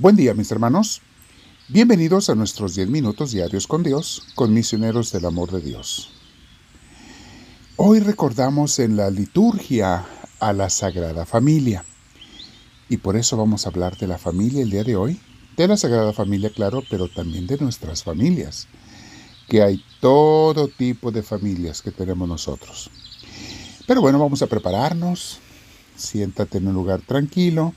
Buen día mis hermanos. Bienvenidos a nuestros 10 minutos diarios con Dios, con misioneros del amor de Dios. Hoy recordamos en la liturgia a la Sagrada Familia. Y por eso vamos a hablar de la familia el día de hoy, de la Sagrada Familia, claro, pero también de nuestras familias, que hay todo tipo de familias que tenemos nosotros. Pero bueno, vamos a prepararnos. Siéntate en un lugar tranquilo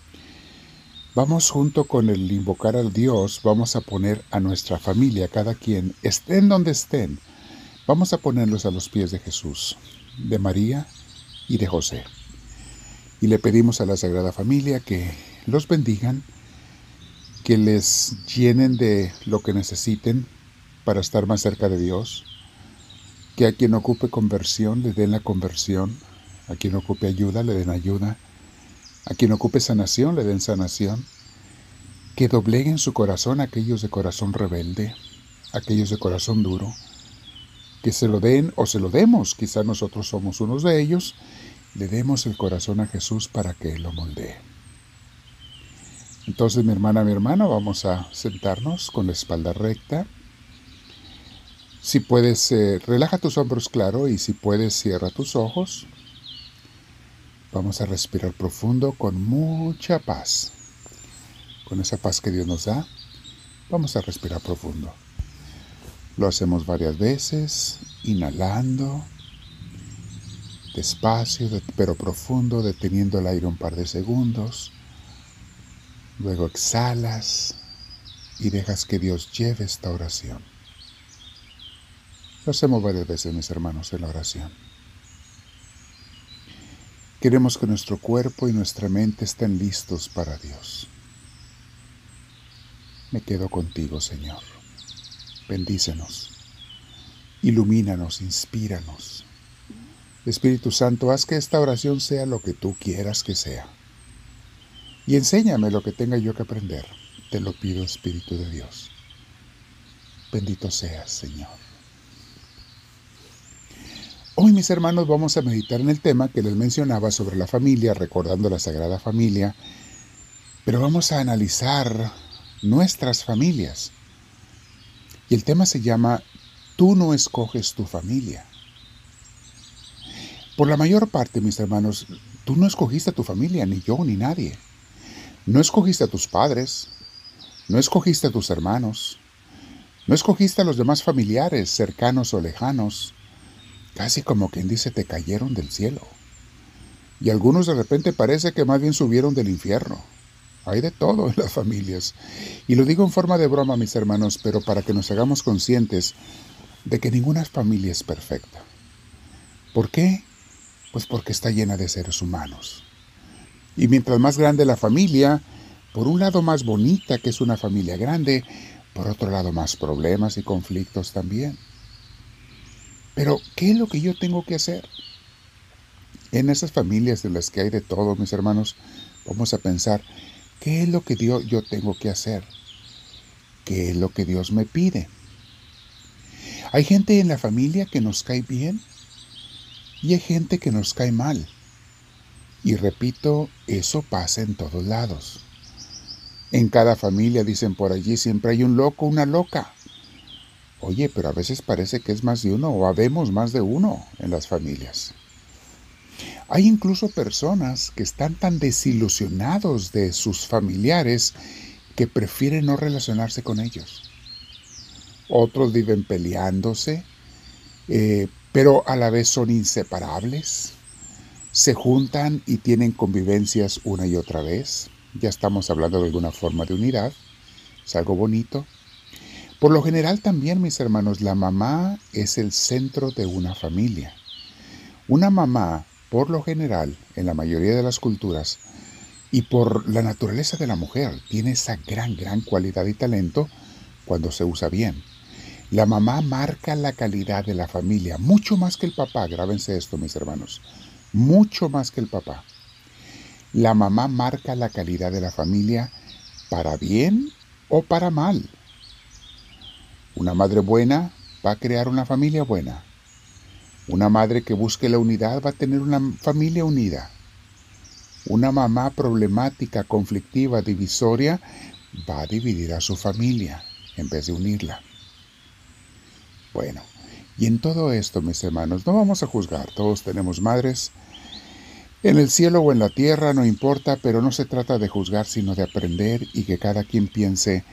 Vamos junto con el invocar al Dios, vamos a poner a nuestra familia, cada quien, estén donde estén, vamos a ponerlos a los pies de Jesús, de María y de José. Y le pedimos a la Sagrada Familia que los bendigan, que les llenen de lo que necesiten para estar más cerca de Dios, que a quien ocupe conversión le den la conversión, a quien ocupe ayuda le den ayuda, a quien ocupe sanación le den sanación. Que dobleguen su corazón aquellos de corazón rebelde, aquellos de corazón duro. Que se lo den o se lo demos, quizá nosotros somos unos de ellos. Le demos el corazón a Jesús para que lo moldee. Entonces, mi hermana, mi hermano, vamos a sentarnos con la espalda recta. Si puedes, eh, relaja tus hombros claro y si puedes, cierra tus ojos. Vamos a respirar profundo con mucha paz. Con esa paz que Dios nos da, vamos a respirar profundo. Lo hacemos varias veces, inhalando, despacio pero profundo, deteniendo el aire un par de segundos. Luego exhalas y dejas que Dios lleve esta oración. Lo hacemos varias veces, mis hermanos, en la oración. Queremos que nuestro cuerpo y nuestra mente estén listos para Dios. Me quedo contigo, Señor. Bendícenos. Ilumínanos, inspíranos. Espíritu Santo, haz que esta oración sea lo que tú quieras que sea. Y enséñame lo que tenga yo que aprender. Te lo pido, Espíritu de Dios. Bendito seas, Señor. Hoy mis hermanos vamos a meditar en el tema que les mencionaba sobre la familia, recordando la Sagrada Familia, pero vamos a analizar nuestras familias. Y el tema se llama Tú no escoges tu familia. Por la mayor parte, mis hermanos, tú no escogiste a tu familia, ni yo, ni nadie. No escogiste a tus padres, no escogiste a tus hermanos, no escogiste a los demás familiares, cercanos o lejanos, Casi como quien dice, te cayeron del cielo. Y algunos de repente parece que más bien subieron del infierno. Hay de todo en las familias. Y lo digo en forma de broma, mis hermanos, pero para que nos hagamos conscientes de que ninguna familia es perfecta. ¿Por qué? Pues porque está llena de seres humanos. Y mientras más grande la familia, por un lado más bonita que es una familia grande, por otro lado más problemas y conflictos también. Pero, ¿qué es lo que yo tengo que hacer? En esas familias de las que hay de todo, mis hermanos, vamos a pensar, ¿qué es lo que Dios, yo tengo que hacer? ¿Qué es lo que Dios me pide? Hay gente en la familia que nos cae bien y hay gente que nos cae mal. Y repito, eso pasa en todos lados. En cada familia, dicen por allí, siempre hay un loco, una loca. Oye, pero a veces parece que es más de uno o habemos más de uno en las familias. Hay incluso personas que están tan desilusionados de sus familiares que prefieren no relacionarse con ellos. Otros viven peleándose, eh, pero a la vez son inseparables. Se juntan y tienen convivencias una y otra vez. Ya estamos hablando de alguna forma de unidad. Es algo bonito. Por lo general también, mis hermanos, la mamá es el centro de una familia. Una mamá, por lo general, en la mayoría de las culturas, y por la naturaleza de la mujer, tiene esa gran, gran cualidad y talento cuando se usa bien. La mamá marca la calidad de la familia, mucho más que el papá, grábense esto, mis hermanos, mucho más que el papá. La mamá marca la calidad de la familia para bien o para mal. Una madre buena va a crear una familia buena. Una madre que busque la unidad va a tener una familia unida. Una mamá problemática, conflictiva, divisoria, va a dividir a su familia en vez de unirla. Bueno, y en todo esto, mis hermanos, no vamos a juzgar, todos tenemos madres. En el cielo o en la tierra, no importa, pero no se trata de juzgar, sino de aprender y que cada quien piense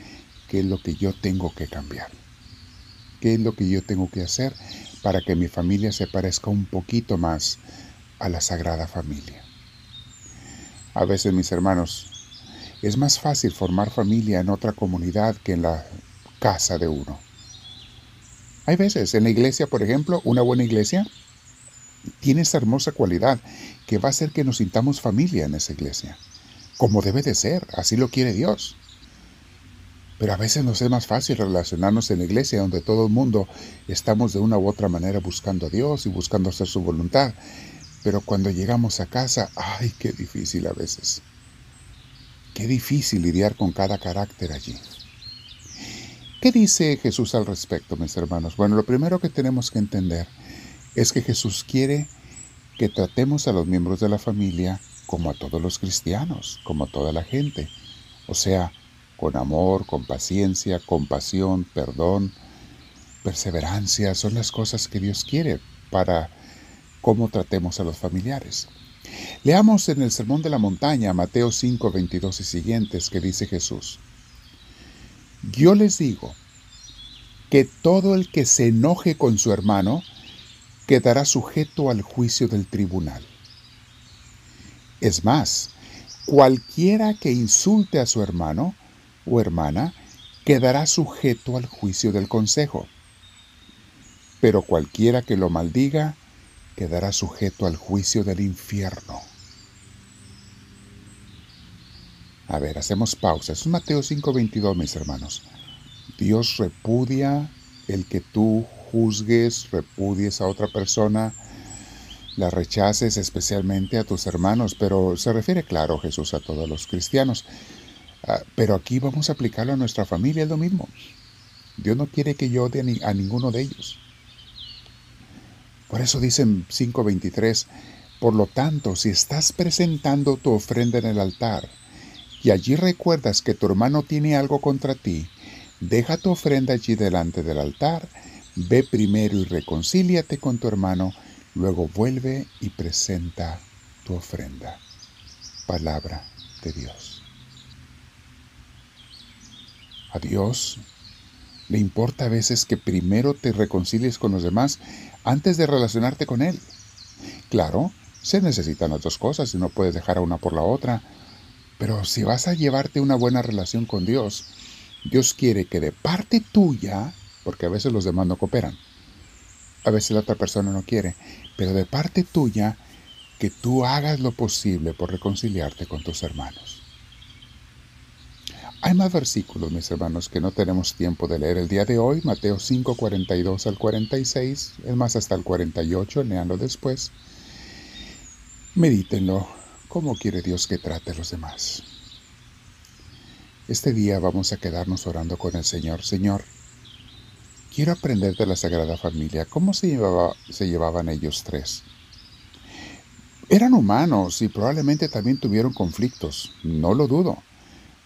qué es lo que yo tengo que cambiar, qué es lo que yo tengo que hacer para que mi familia se parezca un poquito más a la Sagrada Familia. A veces, mis hermanos, es más fácil formar familia en otra comunidad que en la casa de uno. Hay veces, en la iglesia, por ejemplo, una buena iglesia tiene esa hermosa cualidad que va a hacer que nos sintamos familia en esa iglesia, como debe de ser, así lo quiere Dios. Pero a veces nos es más fácil relacionarnos en la iglesia donde todo el mundo estamos de una u otra manera buscando a Dios y buscando hacer su voluntad. Pero cuando llegamos a casa, ay, qué difícil a veces. Qué difícil lidiar con cada carácter allí. ¿Qué dice Jesús al respecto, mis hermanos? Bueno, lo primero que tenemos que entender es que Jesús quiere que tratemos a los miembros de la familia como a todos los cristianos, como a toda la gente. O sea, con amor, con paciencia, compasión, perdón, perseverancia, son las cosas que Dios quiere para cómo tratemos a los familiares. Leamos en el Sermón de la Montaña, Mateo 5, 22 y siguientes, que dice Jesús, Yo les digo que todo el que se enoje con su hermano quedará sujeto al juicio del tribunal. Es más, cualquiera que insulte a su hermano o hermana quedará sujeto al juicio del consejo. Pero cualquiera que lo maldiga quedará sujeto al juicio del infierno. A ver, hacemos pausa. Es Mateo 5:22, mis hermanos. Dios repudia el que tú juzgues, repudies a otra persona, la rechaces especialmente a tus hermanos, pero se refiere, claro, Jesús a todos los cristianos. Ah, pero aquí vamos a aplicarlo a nuestra familia, es lo mismo. Dios no quiere que yo odie a ninguno de ellos. Por eso dicen 5.23, por lo tanto, si estás presentando tu ofrenda en el altar y allí recuerdas que tu hermano tiene algo contra ti, deja tu ofrenda allí delante del altar, ve primero y reconcíliate con tu hermano, luego vuelve y presenta tu ofrenda. Palabra de Dios. A Dios le importa a veces que primero te reconcilies con los demás antes de relacionarte con Él. Claro, se necesitan las dos cosas y no puedes dejar a una por la otra, pero si vas a llevarte una buena relación con Dios, Dios quiere que de parte tuya, porque a veces los demás no cooperan, a veces la otra persona no quiere, pero de parte tuya, que tú hagas lo posible por reconciliarte con tus hermanos. Hay más versículos, mis hermanos, que no tenemos tiempo de leer el día de hoy. Mateo 5, 42 al 46, es más hasta el 48, leanlo después. Medítenlo, cómo quiere Dios que trate a los demás. Este día vamos a quedarnos orando con el Señor. Señor, quiero aprender de la Sagrada Familia. ¿Cómo se, se llevaban ellos tres? Eran humanos y probablemente también tuvieron conflictos, no lo dudo.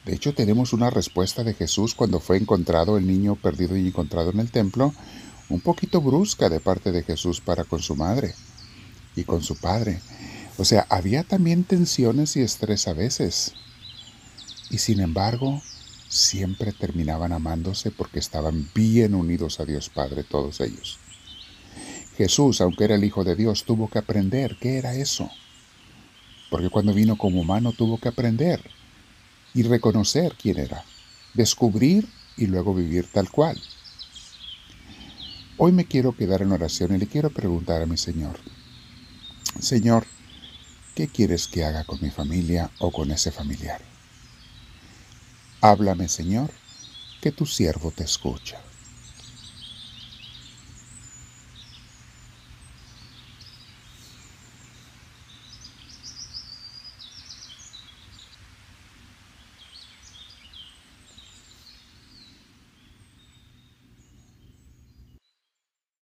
De hecho, tenemos una respuesta de Jesús cuando fue encontrado el niño perdido y encontrado en el templo, un poquito brusca de parte de Jesús para con su madre y con su padre. O sea, había también tensiones y estrés a veces. Y sin embargo, siempre terminaban amándose porque estaban bien unidos a Dios Padre todos ellos. Jesús, aunque era el Hijo de Dios, tuvo que aprender qué era eso. Porque cuando vino como humano tuvo que aprender y reconocer quién era, descubrir y luego vivir tal cual. Hoy me quiero quedar en oración y le quiero preguntar a mi Señor, Señor, ¿qué quieres que haga con mi familia o con ese familiar? Háblame, Señor, que tu siervo te escucha.